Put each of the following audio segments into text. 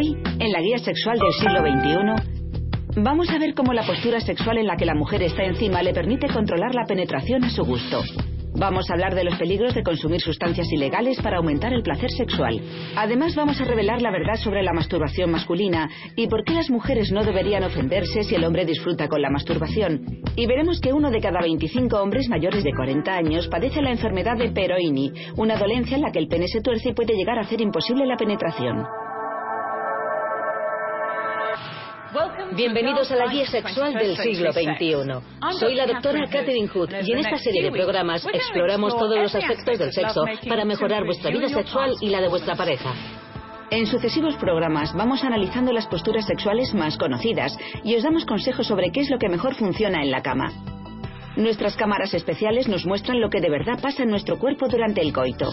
Hoy, en la guía sexual del siglo XXI, vamos a ver cómo la postura sexual en la que la mujer está encima le permite controlar la penetración a su gusto. Vamos a hablar de los peligros de consumir sustancias ilegales para aumentar el placer sexual. Además, vamos a revelar la verdad sobre la masturbación masculina y por qué las mujeres no deberían ofenderse si el hombre disfruta con la masturbación. Y veremos que uno de cada 25 hombres mayores de 40 años padece la enfermedad de Peroini, una dolencia en la que el pene se tuerce y puede llegar a hacer imposible la penetración. Bienvenidos a la guía sexual del siglo XXI. Soy la doctora Catherine Hood y en esta serie de programas exploramos todos los aspectos del sexo para mejorar vuestra vida sexual y la de vuestra pareja. En sucesivos programas vamos analizando las posturas sexuales más conocidas y os damos consejos sobre qué es lo que mejor funciona en la cama. Nuestras cámaras especiales nos muestran lo que de verdad pasa en nuestro cuerpo durante el coito.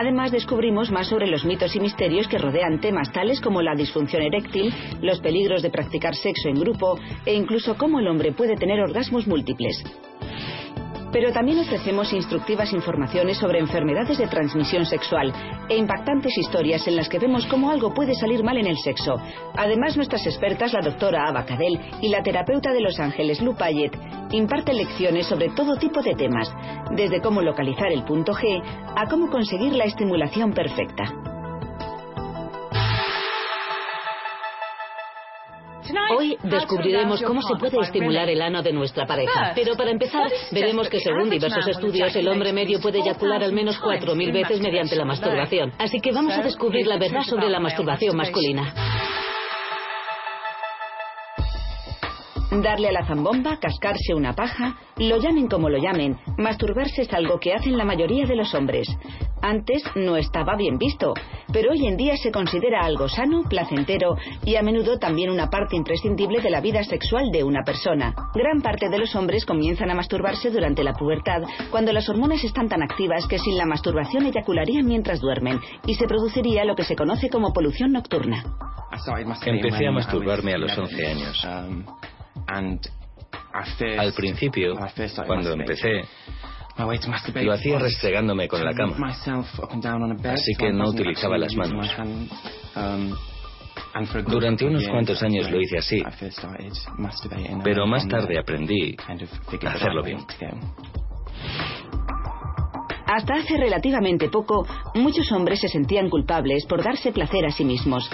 Además, descubrimos más sobre los mitos y misterios que rodean temas tales como la disfunción eréctil, los peligros de practicar sexo en grupo e incluso cómo el hombre puede tener orgasmos múltiples. Pero también ofrecemos instructivas informaciones sobre enfermedades de transmisión sexual e impactantes historias en las que vemos cómo algo puede salir mal en el sexo. Además, nuestras expertas, la doctora Ava Cadell y la terapeuta de Los Ángeles, Lou Payet, imparten lecciones sobre todo tipo de temas, desde cómo localizar el punto G a cómo conseguir la estimulación perfecta. Hoy descubriremos cómo se puede estimular el ano de nuestra pareja. Pero para empezar, veremos que según diversos estudios, el hombre medio puede eyacular al menos 4.000 veces mediante la masturbación. Así que vamos a descubrir la verdad sobre la masturbación masculina. Darle a la zambomba, cascarse una paja, lo llamen como lo llamen, masturbarse es algo que hacen la mayoría de los hombres. Antes no estaba bien visto, pero hoy en día se considera algo sano, placentero y a menudo también una parte imprescindible de la vida sexual de una persona. Gran parte de los hombres comienzan a masturbarse durante la pubertad, cuando las hormonas están tan activas que sin la masturbación eyacularían mientras duermen y se produciría lo que se conoce como polución nocturna. Empecé a masturbarme a los 11 años. Al principio, cuando empecé, lo hacía restregándome con la cama, así que no utilizaba las manos. Durante unos cuantos años lo hice así, pero más tarde aprendí a hacerlo bien. Hasta hace relativamente poco, muchos hombres se sentían culpables por darse placer a sí mismos.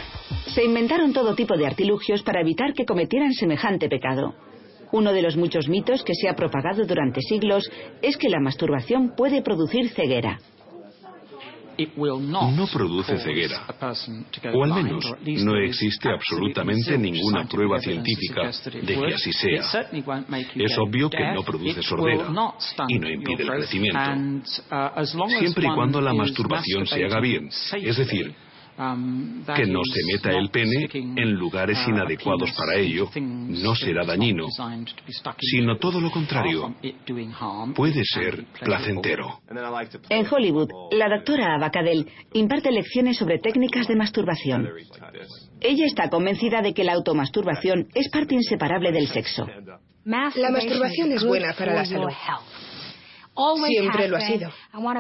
Se inventaron todo tipo de artilugios para evitar que cometieran semejante pecado. Uno de los muchos mitos que se ha propagado durante siglos es que la masturbación puede producir ceguera. No produce ceguera, o al menos no existe absolutamente ninguna prueba científica de que así sea. Es obvio que no produce sordera y no impide el crecimiento, siempre y cuando la masturbación se haga bien, es decir, que no se meta el pene en lugares inadecuados para ello no será dañino, sino todo lo contrario, puede ser placentero. En Hollywood, la doctora Abacadel imparte lecciones sobre técnicas de masturbación. Ella está convencida de que la automasturbación es parte inseparable del sexo. La masturbación es buena para la salud. Siempre lo ha sido.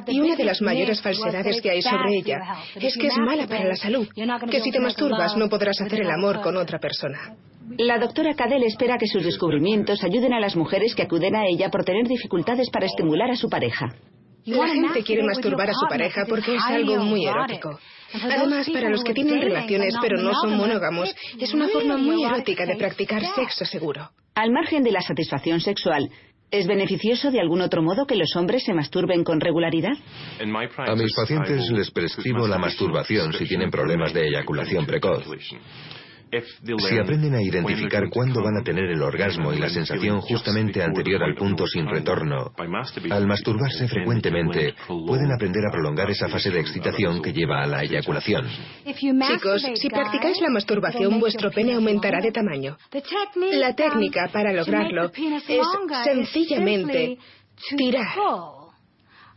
Y una de las mayores falsedades que hay sobre ella es que es mala para la salud, que si te masturbas no podrás hacer el amor con otra persona. La doctora Cadell espera que sus descubrimientos ayuden a las mujeres que acuden a ella por tener dificultades para estimular a su pareja. La gente quiere masturbar a su pareja porque es algo muy erótico. Además, para los que tienen relaciones pero no son monógamos, es una forma muy erótica de practicar sexo seguro. Al margen de la satisfacción sexual, ¿Es beneficioso de algún otro modo que los hombres se masturben con regularidad? A mis pacientes les prescribo la masturbación si tienen problemas de eyaculación precoz. Si aprenden a identificar cuándo van a tener el orgasmo y la sensación justamente anterior al punto sin retorno, al masturbarse frecuentemente, pueden aprender a prolongar esa fase de excitación que lleva a la eyaculación. Chicos, si practicáis la masturbación, vuestro pene aumentará de tamaño. La técnica para lograrlo es sencillamente tirar.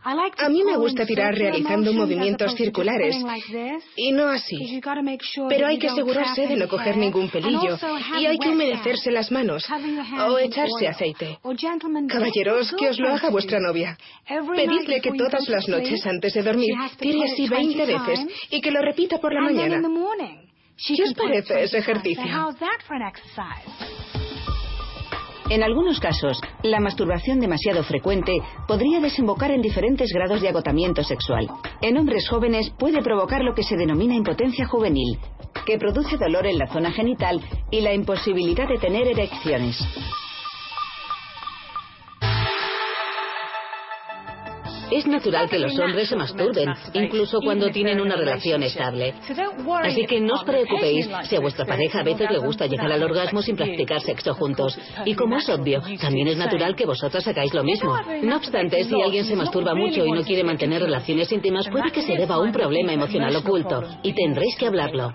A mí me gusta tirar realizando movimientos circulares y no así. Pero hay que asegurarse de no coger ningún pelillo y hay que humedecerse las manos o echarse aceite. Caballeros, que os lo haga vuestra novia. Pedidle que todas las noches antes de dormir tire así 20 veces y que lo repita por la mañana. ¿Qué os parece ese ejercicio? En algunos casos, la masturbación demasiado frecuente podría desembocar en diferentes grados de agotamiento sexual. En hombres jóvenes puede provocar lo que se denomina impotencia juvenil, que produce dolor en la zona genital y la imposibilidad de tener erecciones. Es natural que los hombres se masturben, incluso cuando tienen una relación estable. Así que no os preocupéis si a vuestra pareja a veces le gusta llegar al orgasmo sin practicar sexo juntos. Y como es obvio, también es natural que vosotras hagáis lo mismo. No obstante, si alguien se masturba mucho y no quiere mantener relaciones íntimas, puede que se deba a un problema emocional oculto, y tendréis que hablarlo.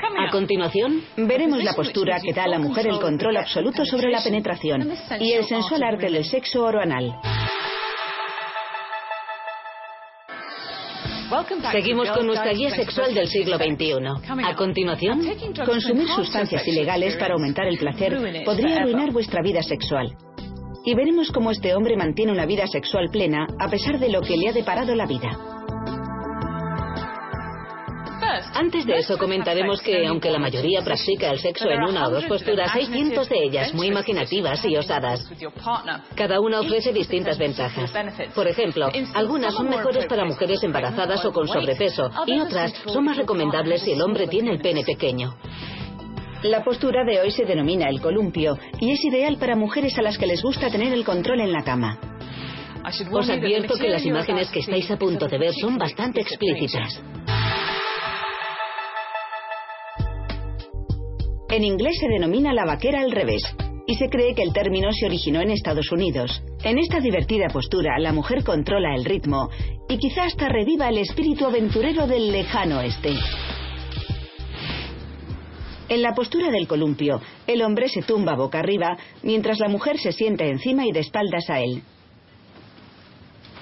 A continuación, veremos la postura que da a la mujer el control absoluto sobre la penetración y el sensual arte del sexo oroanal. Seguimos con nuestra guía sexual del siglo XXI. A continuación, consumir sustancias ilegales para aumentar el placer podría arruinar vuestra vida sexual. Y veremos cómo este hombre mantiene una vida sexual plena a pesar de lo que le ha deparado la vida. Antes de eso comentaremos que, aunque la mayoría practica el sexo en una o dos posturas, hay cientos de ellas muy imaginativas y osadas. Cada una ofrece distintas ventajas. Por ejemplo, algunas son mejores para mujeres embarazadas o con sobrepeso y otras son más recomendables si el hombre tiene el pene pequeño. La postura de hoy se denomina el columpio y es ideal para mujeres a las que les gusta tener el control en la cama. Os advierto que las imágenes que estáis a punto de ver son bastante explícitas. En inglés se denomina la vaquera al revés y se cree que el término se originó en Estados Unidos. En esta divertida postura, la mujer controla el ritmo y quizá hasta reviva el espíritu aventurero del lejano oeste. En la postura del columpio, el hombre se tumba boca arriba mientras la mujer se sienta encima y de espaldas a él.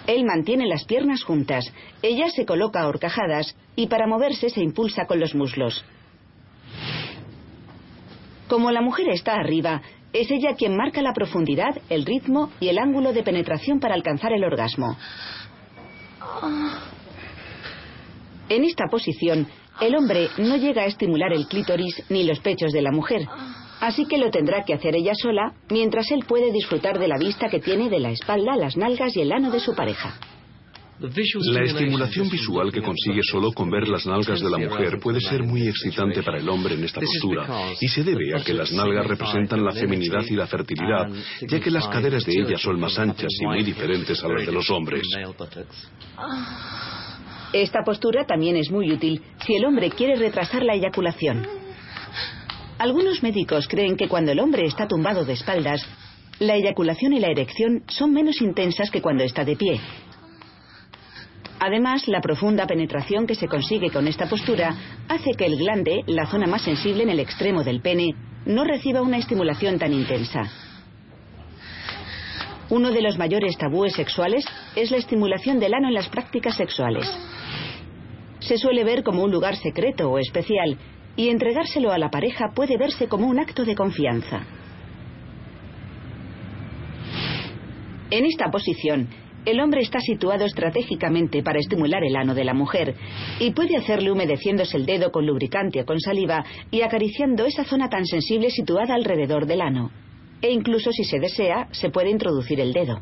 Él mantiene las piernas juntas, ella se coloca a horcajadas y para moverse se impulsa con los muslos. Como la mujer está arriba, es ella quien marca la profundidad, el ritmo y el ángulo de penetración para alcanzar el orgasmo. En esta posición, el hombre no llega a estimular el clítoris ni los pechos de la mujer, así que lo tendrá que hacer ella sola, mientras él puede disfrutar de la vista que tiene de la espalda, las nalgas y el ano de su pareja. La estimulación visual que consigue solo con ver las nalgas de la mujer puede ser muy excitante para el hombre en esta postura y se debe a que las nalgas representan la feminidad y la fertilidad, ya que las caderas de ellas son más anchas y muy diferentes a las de los hombres. Esta postura también es muy útil si el hombre quiere retrasar la eyaculación. Algunos médicos creen que cuando el hombre está tumbado de espaldas, la eyaculación y la erección son menos intensas que cuando está de pie, Además, la profunda penetración que se consigue con esta postura hace que el glande, la zona más sensible en el extremo del pene, no reciba una estimulación tan intensa. Uno de los mayores tabúes sexuales es la estimulación del ano en las prácticas sexuales. Se suele ver como un lugar secreto o especial y entregárselo a la pareja puede verse como un acto de confianza. En esta posición, el hombre está situado estratégicamente para estimular el ano de la mujer y puede hacerle humedeciéndose el dedo con lubricante o con saliva y acariciando esa zona tan sensible situada alrededor del ano. E incluso si se desea, se puede introducir el dedo.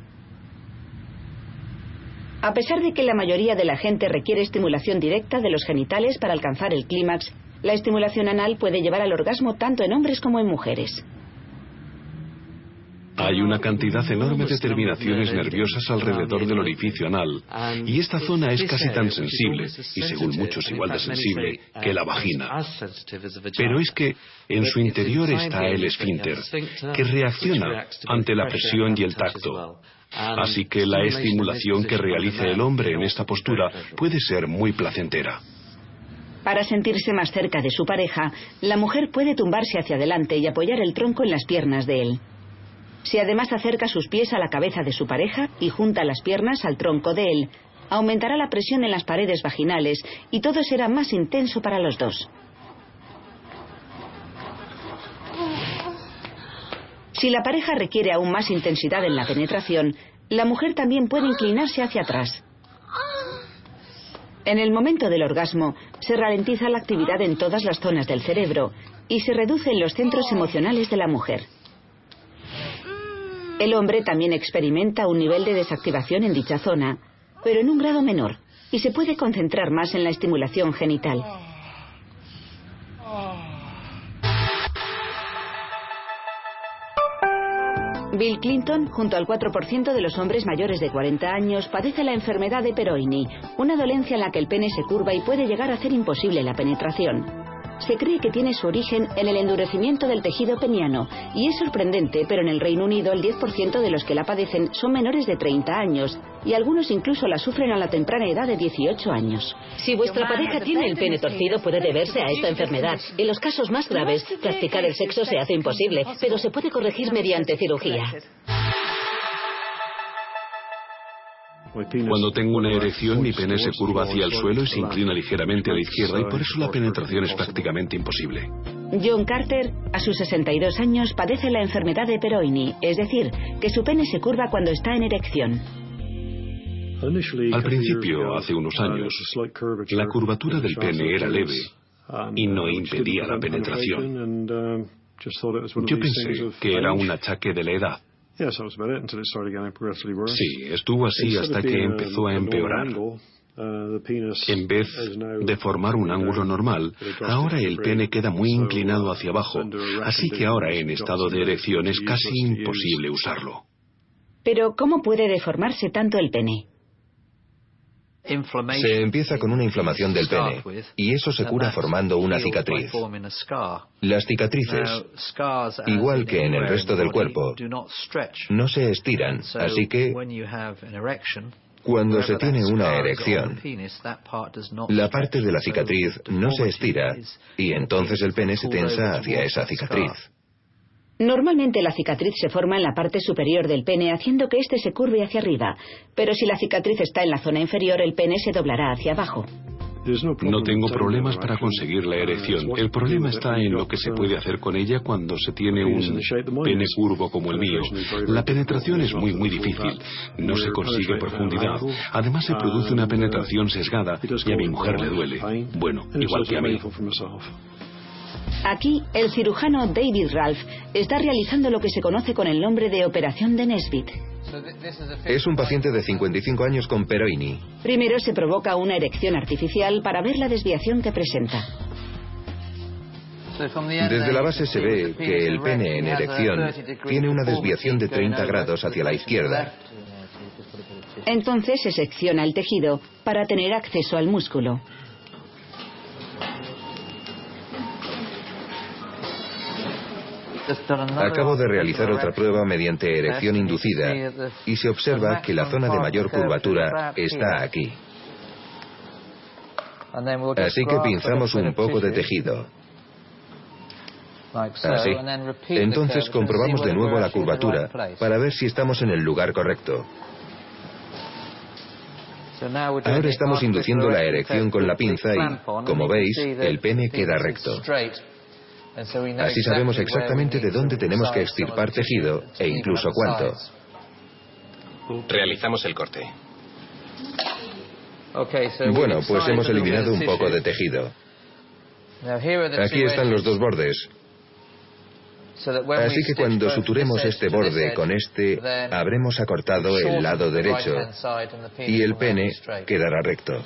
A pesar de que la mayoría de la gente requiere estimulación directa de los genitales para alcanzar el clímax, la estimulación anal puede llevar al orgasmo tanto en hombres como en mujeres. Hay una cantidad enorme de terminaciones nerviosas alrededor del orificio anal y esta zona es casi tan sensible, y según muchos igual de sensible, que la vagina. Pero es que en su interior está el esfínter, que reacciona ante la presión y el tacto. Así que la estimulación que realice el hombre en esta postura puede ser muy placentera. Para sentirse más cerca de su pareja, la mujer puede tumbarse hacia adelante y apoyar el tronco en las piernas de él. Si además acerca sus pies a la cabeza de su pareja y junta las piernas al tronco de él, aumentará la presión en las paredes vaginales y todo será más intenso para los dos. Si la pareja requiere aún más intensidad en la penetración, la mujer también puede inclinarse hacia atrás. En el momento del orgasmo, se ralentiza la actividad en todas las zonas del cerebro y se reducen los centros emocionales de la mujer. El hombre también experimenta un nivel de desactivación en dicha zona, pero en un grado menor, y se puede concentrar más en la estimulación genital. Bill Clinton, junto al 4% de los hombres mayores de 40 años, padece la enfermedad de Peroini, una dolencia en la que el pene se curva y puede llegar a hacer imposible la penetración. Se cree que tiene su origen en el endurecimiento del tejido peniano y es sorprendente, pero en el Reino Unido el 10% de los que la padecen son menores de 30 años y algunos incluso la sufren a la temprana edad de 18 años. Si vuestra pareja tiene el pene torcido puede deberse a esta enfermedad. En los casos más graves, practicar el sexo se hace imposible, pero se puede corregir mediante cirugía. Cuando tengo una erección, mi pene se curva hacia el suelo y se inclina ligeramente a la izquierda y por eso la penetración es prácticamente imposible. John Carter, a sus 62 años, padece la enfermedad de Peroini, es decir, que su pene se curva cuando está en erección. Al principio, hace unos años, la curvatura del pene era leve y no impedía la penetración. Yo pensé que era un achaque de la edad. Sí, estuvo así hasta que empezó a empeorar. Uh, en vez de formar un ángulo normal, ahora el pene queda muy inclinado hacia abajo, así que ahora en estado de erección es casi imposible usarlo. Pero, ¿cómo puede deformarse tanto el pene? Se empieza con una inflamación del pene y eso se cura formando una cicatriz. Las cicatrices, igual que en el resto del cuerpo, no se estiran, así que cuando se tiene una erección, la parte de la cicatriz no se estira y entonces el pene se tensa hacia esa cicatriz. Normalmente la cicatriz se forma en la parte superior del pene haciendo que éste se curve hacia arriba, pero si la cicatriz está en la zona inferior el pene se doblará hacia abajo. No tengo problemas para conseguir la erección. El problema está en lo que se puede hacer con ella cuando se tiene un pene curvo como el mío. La penetración es muy, muy difícil. No se consigue profundidad. Además se produce una penetración sesgada y a mi mujer le duele. Bueno, igual que a mí. Aquí, el cirujano David Ralph está realizando lo que se conoce con el nombre de operación de Nesbitt. Es un paciente de 55 años con Peroini. Primero se provoca una erección artificial para ver la desviación que presenta. Desde la base se ve que el pene en erección tiene una desviación de 30 grados hacia la izquierda. Entonces se secciona el tejido para tener acceso al músculo. Acabo de realizar otra prueba mediante erección inducida y se observa que la zona de mayor curvatura está aquí. Así que pinzamos un poco de tejido. Así. Entonces comprobamos de nuevo la curvatura para ver si estamos en el lugar correcto. Ahora estamos induciendo la erección con la pinza y, como veis, el pene queda recto. Así sabemos exactamente de dónde tenemos que extirpar tejido e incluso cuánto. Realizamos el corte. Bueno, pues hemos eliminado un poco de tejido. Aquí están los dos bordes. Así que cuando suturemos este borde con este, habremos acortado el lado derecho y el pene quedará recto.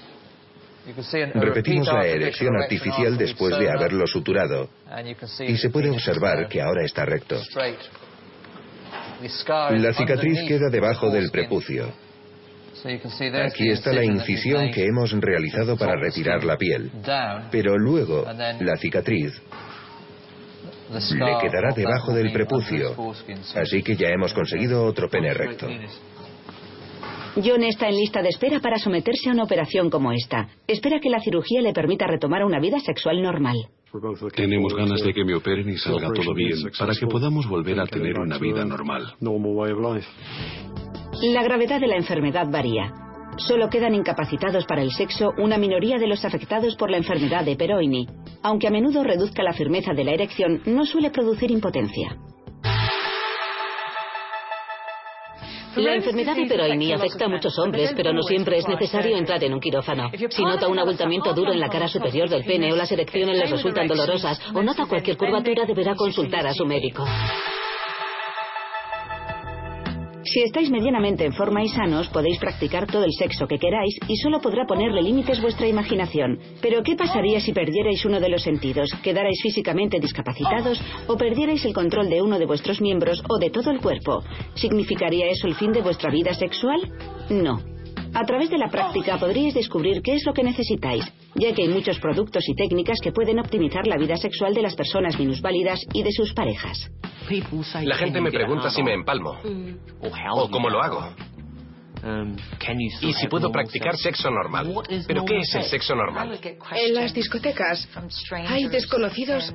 Repetimos la erección artificial después de haberlo suturado y se puede observar que ahora está recto. La cicatriz queda debajo del prepucio. Aquí está la incisión que hemos realizado para retirar la piel. Pero luego, la cicatriz le quedará debajo del prepucio. Así que ya hemos conseguido otro pene recto. John está en lista de espera para someterse a una operación como esta. Espera que la cirugía le permita retomar una vida sexual normal. Tenemos ganas de que me operen y salga todo bien para que podamos volver a tener una vida normal. La gravedad de la enfermedad varía. Solo quedan incapacitados para el sexo una minoría de los afectados por la enfermedad de Peroini. Aunque a menudo reduzca la firmeza de la erección, no suele producir impotencia. La enfermedad de Peroini afecta a muchos hombres, pero no siempre es necesario entrar en un quirófano. Si nota un abultamiento duro en la cara superior del pene o las erecciones les resultan dolorosas o nota cualquier curvatura, deberá consultar a su médico. Si estáis medianamente en forma y sanos, podéis practicar todo el sexo que queráis y solo podrá ponerle límites vuestra imaginación. Pero ¿qué pasaría si perdierais uno de los sentidos, quedarais físicamente discapacitados o perdierais el control de uno de vuestros miembros o de todo el cuerpo? ¿Significaría eso el fin de vuestra vida sexual? No. A través de la práctica podríais descubrir qué es lo que necesitáis, ya que hay muchos productos y técnicas que pueden optimizar la vida sexual de las personas minusválidas y de sus parejas. La gente me pregunta si me empalmo. O cómo lo hago. Y si puedo practicar sexo normal. ¿Pero qué es el sexo normal? En las discotecas hay desconocidos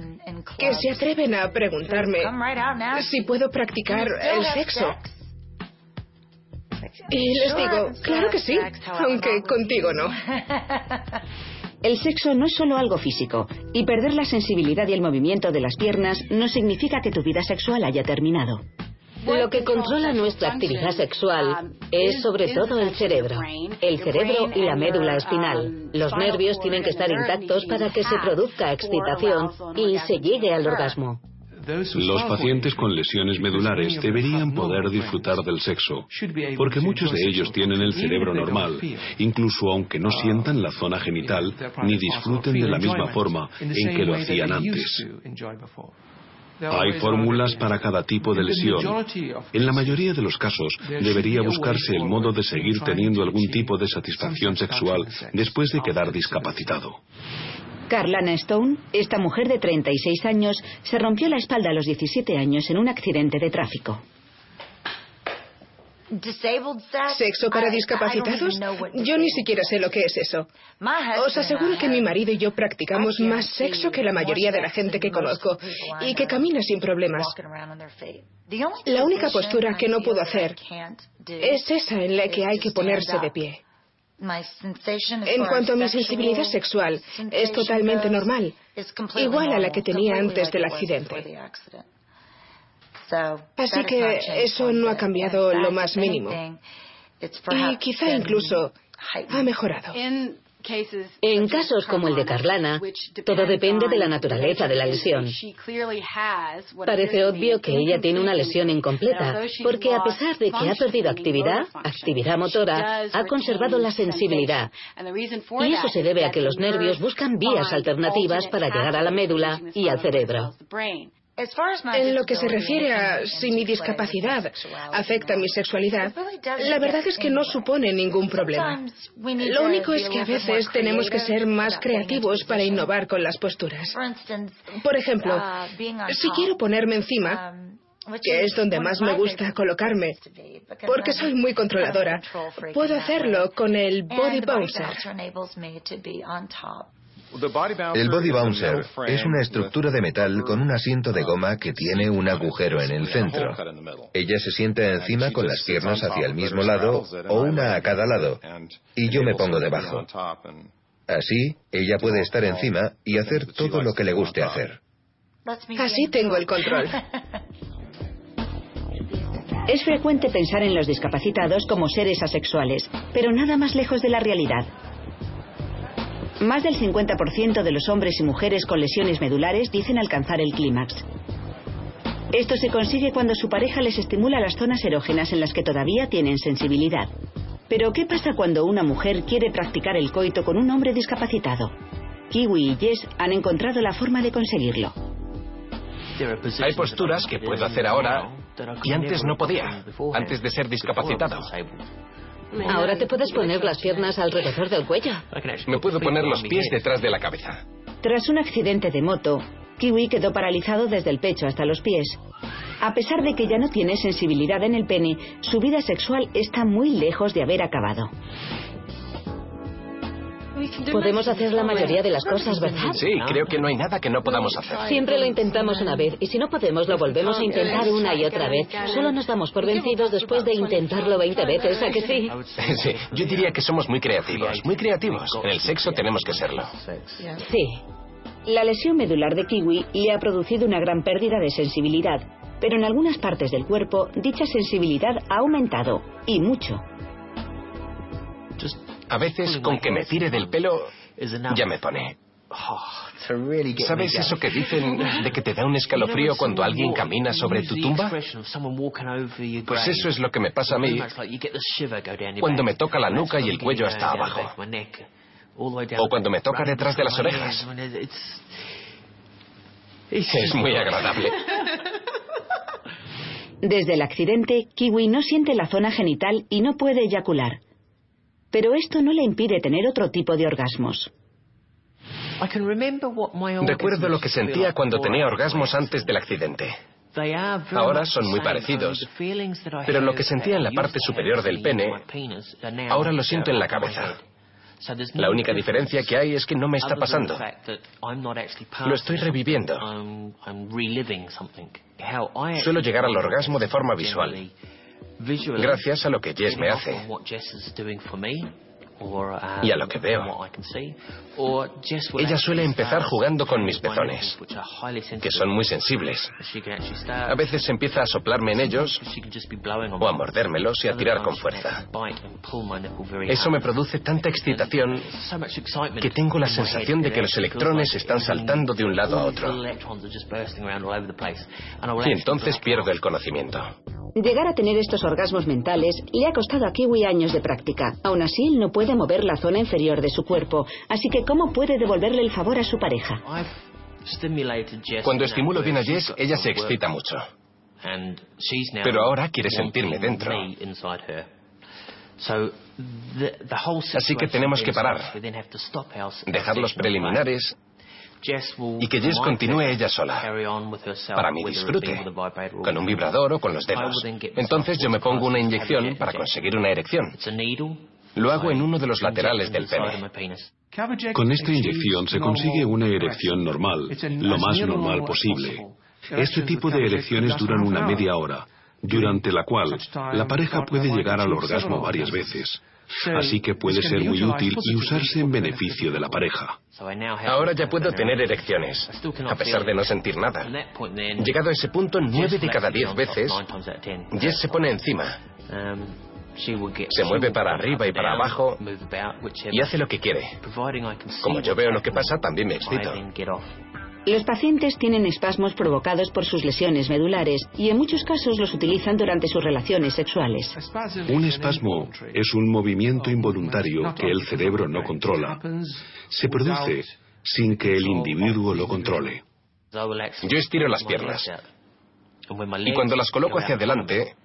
que se atreven a preguntarme si puedo practicar el sexo. Y les digo, claro que sí, aunque contigo no. El sexo no es solo algo físico, y perder la sensibilidad y el movimiento de las piernas no significa que tu vida sexual haya terminado. Lo que controla nuestra actividad sexual es sobre todo el cerebro, el cerebro y la médula espinal. Los nervios tienen que estar intactos para que se produzca excitación y se llegue al orgasmo. Los pacientes con lesiones medulares deberían poder disfrutar del sexo, porque muchos de ellos tienen el cerebro normal, incluso aunque no sientan la zona genital ni disfruten de la misma forma en que lo hacían antes. Hay fórmulas para cada tipo de lesión. En la mayoría de los casos debería buscarse el modo de seguir teniendo algún tipo de satisfacción sexual después de quedar discapacitado. Carlana Stone, esta mujer de 36 años, se rompió la espalda a los 17 años en un accidente de tráfico. ¿Sexo para discapacitados? Yo ni siquiera sé lo que es eso. Os aseguro que mi marido y yo practicamos más sexo que la mayoría de la gente que conozco y que camina sin problemas. La única postura que no puedo hacer es esa en la que hay que ponerse de pie. En cuanto a mi sensibilidad sexual, es totalmente normal, igual a la que tenía antes del accidente. Así que eso no ha cambiado lo más mínimo. Y quizá incluso ha mejorado. En casos como el de Carlana, todo depende de la naturaleza de la lesión. Parece obvio que ella tiene una lesión incompleta, porque a pesar de que ha perdido actividad, actividad motora, ha conservado la sensibilidad. Y eso se debe a que los nervios buscan vías alternativas para llegar a la médula y al cerebro. En lo que se refiere a si mi discapacidad afecta mi sexualidad, la verdad es que no supone ningún problema. Lo único es que a veces tenemos que ser más creativos para innovar con las posturas. Por ejemplo, si quiero ponerme encima, que es donde más me gusta colocarme, porque soy muy controladora, puedo hacerlo con el body bouncer. El body bouncer es una estructura de metal con un asiento de goma que tiene un agujero en el centro. Ella se sienta encima con las piernas hacia el mismo lado o una a cada lado y yo me pongo debajo. Así, ella puede estar encima y hacer todo lo que le guste hacer. Así tengo el control. Es frecuente pensar en los discapacitados como seres asexuales, pero nada más lejos de la realidad. Más del 50% de los hombres y mujeres con lesiones medulares dicen alcanzar el clímax. Esto se consigue cuando su pareja les estimula las zonas erógenas en las que todavía tienen sensibilidad. Pero ¿qué pasa cuando una mujer quiere practicar el coito con un hombre discapacitado? Kiwi y Jess han encontrado la forma de conseguirlo. Hay posturas que puedo hacer ahora Y antes no podía, antes de ser discapacitado. Ahora te puedes poner las piernas alrededor del cuello. Me puedo poner los pies detrás de la cabeza. Tras un accidente de moto, Kiwi quedó paralizado desde el pecho hasta los pies. A pesar de que ya no tiene sensibilidad en el pene, su vida sexual está muy lejos de haber acabado. Podemos hacer la mayoría de las cosas, ¿verdad? Sí, creo que no hay nada que no podamos hacer. Siempre lo intentamos una vez y si no podemos lo volvemos a intentar una y otra vez. Solo nos damos por vencidos después de intentarlo 20 veces, ¿a que sí? Sí, yo diría que somos muy creativos, muy creativos. En el sexo tenemos que serlo. Sí. La lesión medular de Kiwi le ha producido una gran pérdida de sensibilidad, pero en algunas partes del cuerpo dicha sensibilidad ha aumentado, y mucho. A veces con que me tire del pelo ya me pone. ¿Sabes eso que dicen de que te da un escalofrío cuando alguien camina sobre tu tumba? Pues eso es lo que me pasa a mí cuando me toca la nuca y el cuello hasta abajo. O cuando me toca detrás de las orejas. Es muy agradable. Desde el accidente, Kiwi no siente la zona genital y no puede eyacular pero esto no le impide tener otro tipo de orgasmos. Recuerdo lo que sentía cuando tenía orgasmos antes del accidente. Ahora son muy parecidos, pero lo que sentía en la parte superior del pene, ahora lo siento en la cabeza. La única diferencia que hay es que no me está pasando. Lo estoy reviviendo. Suelo llegar al orgasmo de forma visual. Gracias a lo que Jess me hace y a lo que veo. Ella suele empezar jugando con mis pezones, que son muy sensibles. A veces empieza a soplarme en ellos o a mordérmelos y a tirar con fuerza. Eso me produce tanta excitación que tengo la sensación de que los electrones están saltando de un lado a otro. Y entonces pierdo el conocimiento. Llegar a tener estos orgasmos mentales le ha costado a Kiwi años de práctica. Aún así, él no puede mover la zona inferior de su cuerpo, así que ¿cómo puede devolverle el favor a su pareja? Cuando estimulo bien a Jess, ella se excita mucho. Pero ahora quiere sentirme dentro. Así que tenemos que parar, dejar los preliminares y que Jess continúe ella sola, para mi disfrute, con un vibrador o con los dedos. Entonces yo me pongo una inyección para conseguir una erección. Lo hago en uno de los laterales del pene. Con esta inyección se consigue una erección normal, lo más normal posible. Este tipo de erecciones duran una media hora, durante la cual la pareja puede llegar al orgasmo varias veces. Así que puede ser muy útil y usarse en beneficio de la pareja. Ahora ya puedo tener erecciones, a pesar de no sentir nada. Llegado a ese punto, nueve de cada diez veces, Jess se pone encima. Se mueve para arriba y para abajo y hace lo que quiere. Como yo veo lo que pasa, también me excito. Los pacientes tienen espasmos provocados por sus lesiones medulares y en muchos casos los utilizan durante sus relaciones sexuales. Un espasmo es un movimiento involuntario que el cerebro no controla. Se produce sin que el individuo lo controle. Yo estiro las piernas y cuando las coloco hacia adelante,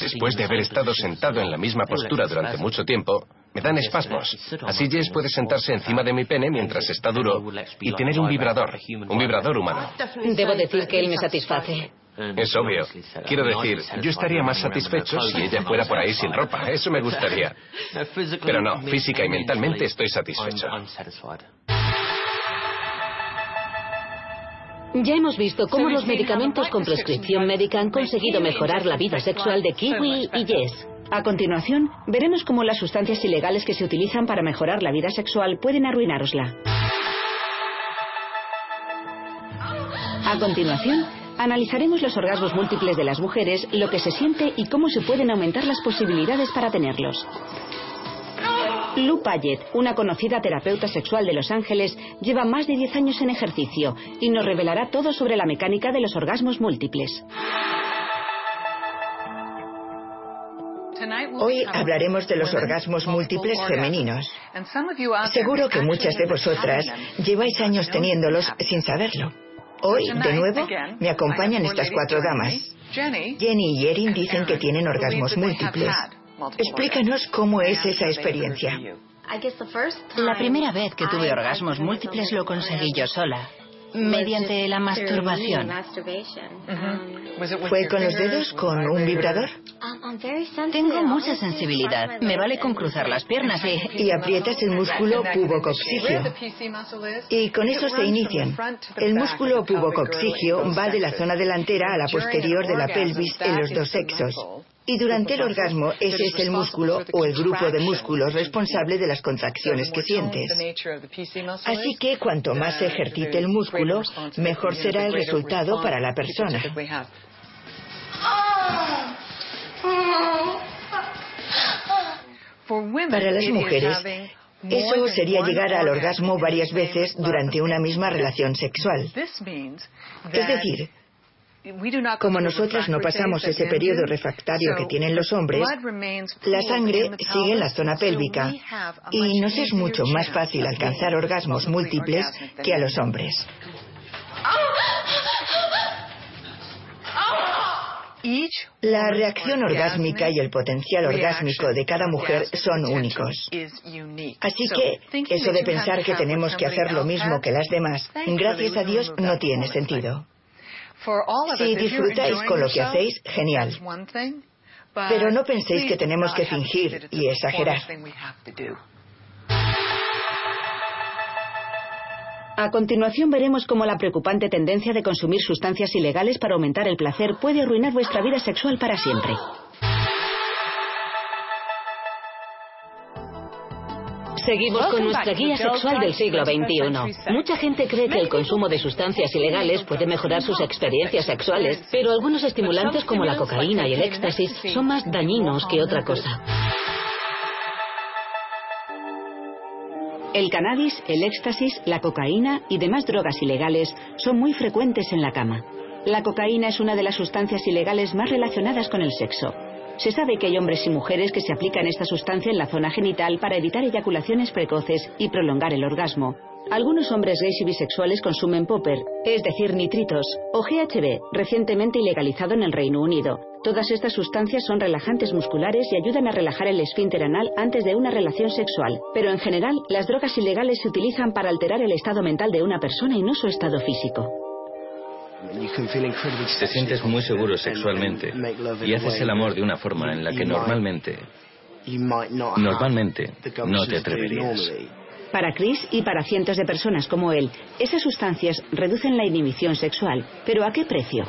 después de haber estado sentado en la misma postura durante mucho tiempo, me dan espasmos. Así Jess puede sentarse encima de mi pene mientras está duro y tener un vibrador, un vibrador humano. Debo decir que él me satisface. Es obvio. Quiero decir, yo estaría más satisfecho si ella fuera por ahí sin ropa. Eso me gustaría. Pero no, física y mentalmente estoy satisfecho. Ya hemos visto cómo los medicamentos con prescripción médica han conseguido mejorar la vida sexual de Kiwi y Jess. A continuación, veremos cómo las sustancias ilegales que se utilizan para mejorar la vida sexual pueden arruinarosla. A continuación, analizaremos los orgasmos múltiples de las mujeres, lo que se siente y cómo se pueden aumentar las posibilidades para tenerlos. Lou Payet, una conocida terapeuta sexual de Los Ángeles, lleva más de 10 años en ejercicio y nos revelará todo sobre la mecánica de los orgasmos múltiples. Hoy hablaremos de los orgasmos múltiples femeninos. Seguro que muchas de vosotras lleváis años teniéndolos sin saberlo. Hoy, de nuevo, me acompañan estas cuatro damas. Jenny y Erin dicen que tienen orgasmos múltiples. Explícanos cómo es esa experiencia. La primera vez que tuve orgasmos múltiples lo conseguí yo sola mediante la masturbación. ¿Fue con los dedos, con un vibrador? Tengo mucha sensibilidad. Me vale con cruzar las piernas y... Y aprietas el músculo pubococcigio. Y con eso se inician. El músculo pubococcigio va de la zona delantera a la posterior de la pelvis en los dos sexos. Y durante el orgasmo ese es el músculo o el grupo de músculos responsable de las contracciones que sientes. Así que cuanto más se ejercite el músculo, mejor será el resultado para la persona. Para las mujeres, eso sería llegar al orgasmo varias veces durante una misma relación sexual. Es decir, como nosotros no pasamos ese periodo refractario que tienen los hombres, la sangre sigue en la zona pélvica y nos es mucho más fácil alcanzar orgasmos múltiples que a los hombres. La reacción orgásmica y el potencial orgásmico de cada mujer son únicos. Así que eso de pensar que tenemos que hacer lo mismo que las demás, gracias a Dios, no tiene sentido. Si disfrutáis con lo que hacéis, genial. Pero no penséis que tenemos que fingir y exagerar. A continuación veremos cómo la preocupante tendencia de consumir sustancias ilegales para aumentar el placer puede arruinar vuestra vida sexual para siempre. Seguimos con nuestra guía sexual del siglo XXI. Mucha gente cree que el consumo de sustancias ilegales puede mejorar sus experiencias sexuales, pero algunos estimulantes como la cocaína y el éxtasis son más dañinos que otra cosa. El cannabis, el éxtasis, la cocaína y demás drogas ilegales son muy frecuentes en la cama. La cocaína es una de las sustancias ilegales más relacionadas con el sexo. Se sabe que hay hombres y mujeres que se aplican esta sustancia en la zona genital para evitar eyaculaciones precoces y prolongar el orgasmo. Algunos hombres gays y bisexuales consumen popper, es decir, nitritos, o GHB, recientemente ilegalizado en el Reino Unido. Todas estas sustancias son relajantes musculares y ayudan a relajar el esfínter anal antes de una relación sexual. Pero en general, las drogas ilegales se utilizan para alterar el estado mental de una persona y no su estado físico. Te sientes muy seguro sexualmente y haces el amor de una forma en la que normalmente, normalmente no te atreverías. Para Chris y para cientos de personas como él, esas sustancias reducen la inhibición sexual. ¿Pero a qué precio?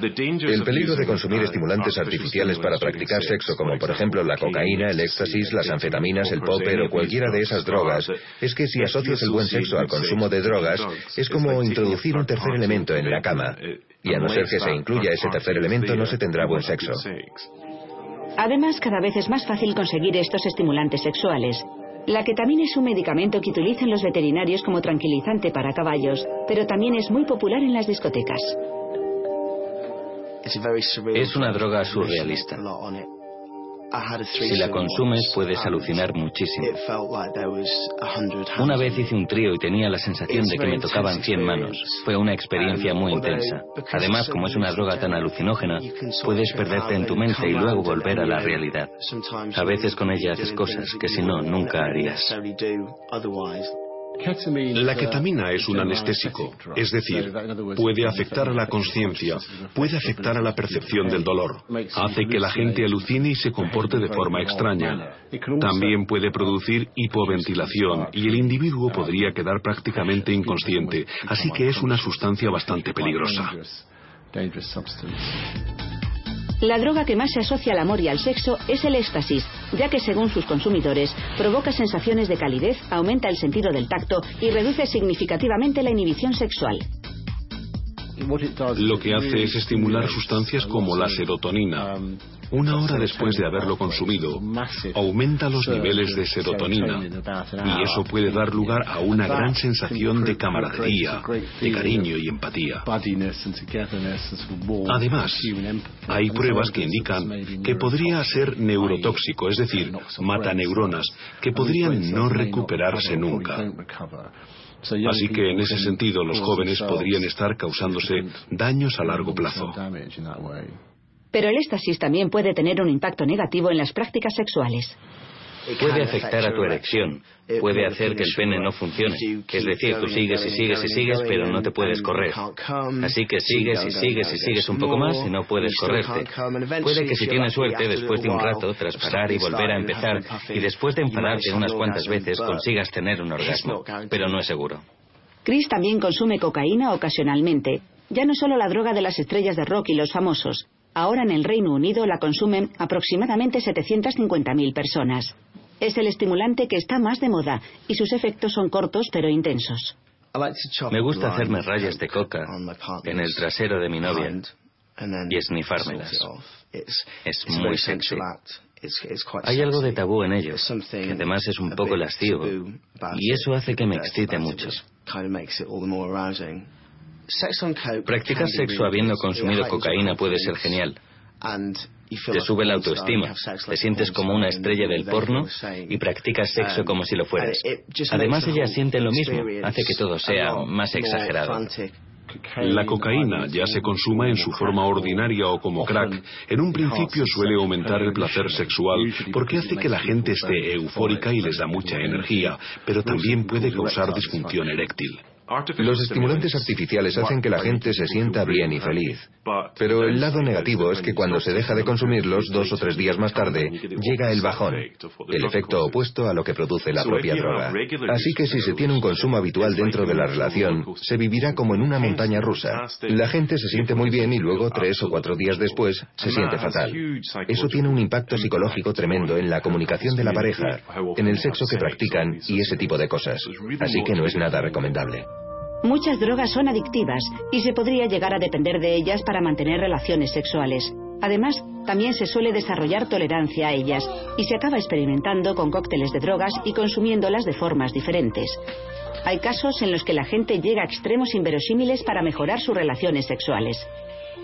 El peligro de consumir estimulantes artificiales para practicar sexo, como por ejemplo la cocaína, el éxtasis, las anfetaminas, el popper o cualquiera de esas drogas, es que si asocias el buen sexo al consumo de drogas, es como introducir un tercer elemento en la cama. Y a no ser que se incluya ese tercer elemento, no se tendrá buen sexo. Además, cada vez es más fácil conseguir estos estimulantes sexuales. La ketamina es un medicamento que utilizan los veterinarios como tranquilizante para caballos, pero también es muy popular en las discotecas. Es una droga surrealista. Si la consumes puedes alucinar muchísimo. Una vez hice un trío y tenía la sensación de que me tocaban 100 manos. Fue una experiencia muy intensa. Además, como es una droga tan alucinógena, puedes perderte en tu mente y luego volver a la realidad. A veces con ella haces cosas que si no, nunca harías. La ketamina es un anestésico, es decir, puede afectar a la conciencia, puede afectar a la percepción del dolor, hace que la gente alucine y se comporte de forma extraña. También puede producir hipoventilación y el individuo podría quedar prácticamente inconsciente, así que es una sustancia bastante peligrosa. La droga que más se asocia al amor y al sexo es el éxtasis, ya que según sus consumidores provoca sensaciones de calidez, aumenta el sentido del tacto y reduce significativamente la inhibición sexual. Lo que hace es estimular sustancias como la serotonina, una hora después de haberlo consumido, aumenta los niveles de serotonina y eso puede dar lugar a una gran sensación de camaradería, de cariño y empatía. Además, hay pruebas que indican que podría ser neurotóxico, es decir, mata neuronas, que podrían no recuperarse nunca. Así que en ese sentido los jóvenes podrían estar causándose daños a largo plazo. Pero el éxtasis también puede tener un impacto negativo en las prácticas sexuales. Puede afectar a tu erección, puede hacer que el pene no funcione. Es decir, tú sigues y sigues y sigues, pero no te puedes correr. Así que sigues y sigues y sigues un poco más y no puedes correrte. Puede que si tienes suerte, después de un rato, tras parar y volver a empezar, y después de enfadarte unas cuantas veces, consigas tener un orgasmo. Pero no es seguro. Chris también consume cocaína ocasionalmente. Ya no solo la droga de las estrellas de rock y los famosos. Ahora en el Reino Unido la consumen aproximadamente 750.000 personas. Es el estimulante que está más de moda y sus efectos son cortos pero intensos. Me gusta hacerme rayas de coca en el trasero de mi novia y esnifármelas. Es muy sexy. Hay algo de tabú en ello, que además es un poco lascivo, y eso hace que me excite mucho. Practicar sexo habiendo consumido cocaína puede ser genial. Te sube la autoestima, te sientes como una estrella del porno y practicas sexo como si lo fueras. Además, ellas sienten lo mismo, hace que todo sea más exagerado. La cocaína, ya se consuma en su forma ordinaria o como crack, en un principio suele aumentar el placer sexual porque hace que la gente esté eufórica y les da mucha energía, pero también puede causar disfunción eréctil. Los estimulantes artificiales hacen que la gente se sienta bien y feliz. Pero el lado negativo es que cuando se deja de consumirlos dos o tres días más tarde, llega el bajón, el efecto opuesto a lo que produce la propia droga. Así que si se tiene un consumo habitual dentro de la relación, se vivirá como en una montaña rusa. La gente se siente muy bien y luego tres o cuatro días después se siente fatal. Eso tiene un impacto psicológico tremendo en la comunicación de la pareja, en el sexo que practican y ese tipo de cosas. Así que no es nada recomendable. Muchas drogas son adictivas y se podría llegar a depender de ellas para mantener relaciones sexuales. Además, también se suele desarrollar tolerancia a ellas y se acaba experimentando con cócteles de drogas y consumiéndolas de formas diferentes. Hay casos en los que la gente llega a extremos inverosímiles para mejorar sus relaciones sexuales.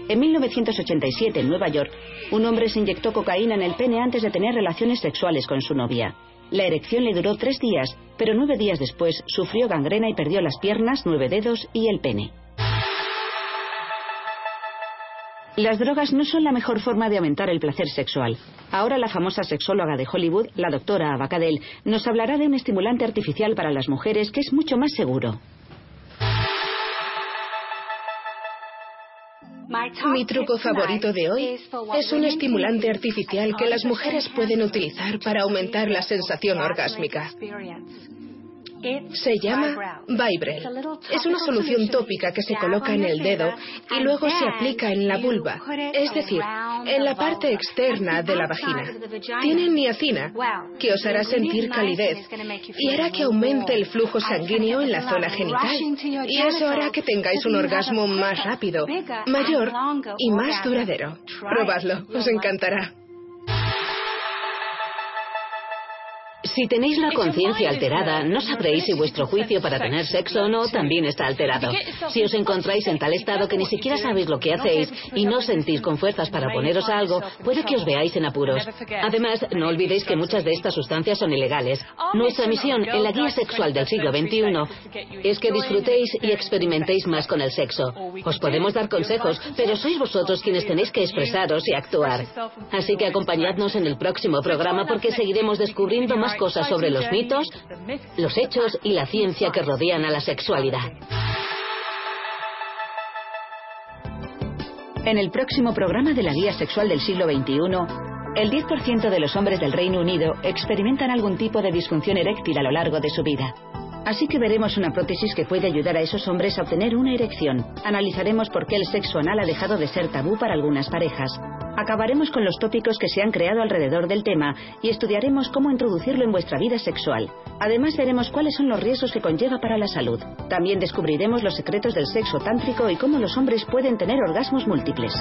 En 1987, en Nueva York, un hombre se inyectó cocaína en el pene antes de tener relaciones sexuales con su novia. La erección le duró tres días, pero nueve días después sufrió gangrena y perdió las piernas, nueve dedos y el pene. Las drogas no son la mejor forma de aumentar el placer sexual. Ahora la famosa sexóloga de Hollywood, la doctora Abacadel, nos hablará de un estimulante artificial para las mujeres que es mucho más seguro. Mi truco favorito de hoy es un estimulante artificial que las mujeres pueden utilizar para aumentar la sensación orgásmica. Se llama Vibrel. Es una solución tópica que se coloca en el dedo y luego se aplica en la vulva, es decir, en la parte externa de la vagina. Tiene niacina, que os hará sentir calidez y hará que aumente el flujo sanguíneo en la zona genital. Y eso hará que tengáis un orgasmo más rápido, mayor y más duradero. Probadlo, os encantará. Si tenéis la conciencia alterada, no sabréis si vuestro juicio para tener sexo o no también está alterado. Si os encontráis en tal estado que ni siquiera sabéis lo que hacéis y no sentís con fuerzas para oponeros a algo, puede que os veáis en apuros. Además, no olvidéis que muchas de estas sustancias son ilegales. Nuestra misión en la guía sexual del siglo XXI es que disfrutéis y experimentéis más con el sexo. Os podemos dar consejos, pero sois vosotros quienes tenéis que expresaros y actuar. Así que acompañadnos en el próximo programa porque seguiremos descubriendo más cosas sobre los mitos, los hechos y la ciencia que rodean a la sexualidad. En el próximo programa de la Guía Sexual del siglo XXI, el 10% de los hombres del Reino Unido experimentan algún tipo de disfunción eréctil a lo largo de su vida. Así que veremos una prótesis que puede ayudar a esos hombres a obtener una erección. Analizaremos por qué el sexo anal ha dejado de ser tabú para algunas parejas. Acabaremos con los tópicos que se han creado alrededor del tema y estudiaremos cómo introducirlo en vuestra vida sexual. Además veremos cuáles son los riesgos que conlleva para la salud. También descubriremos los secretos del sexo tántrico y cómo los hombres pueden tener orgasmos múltiples.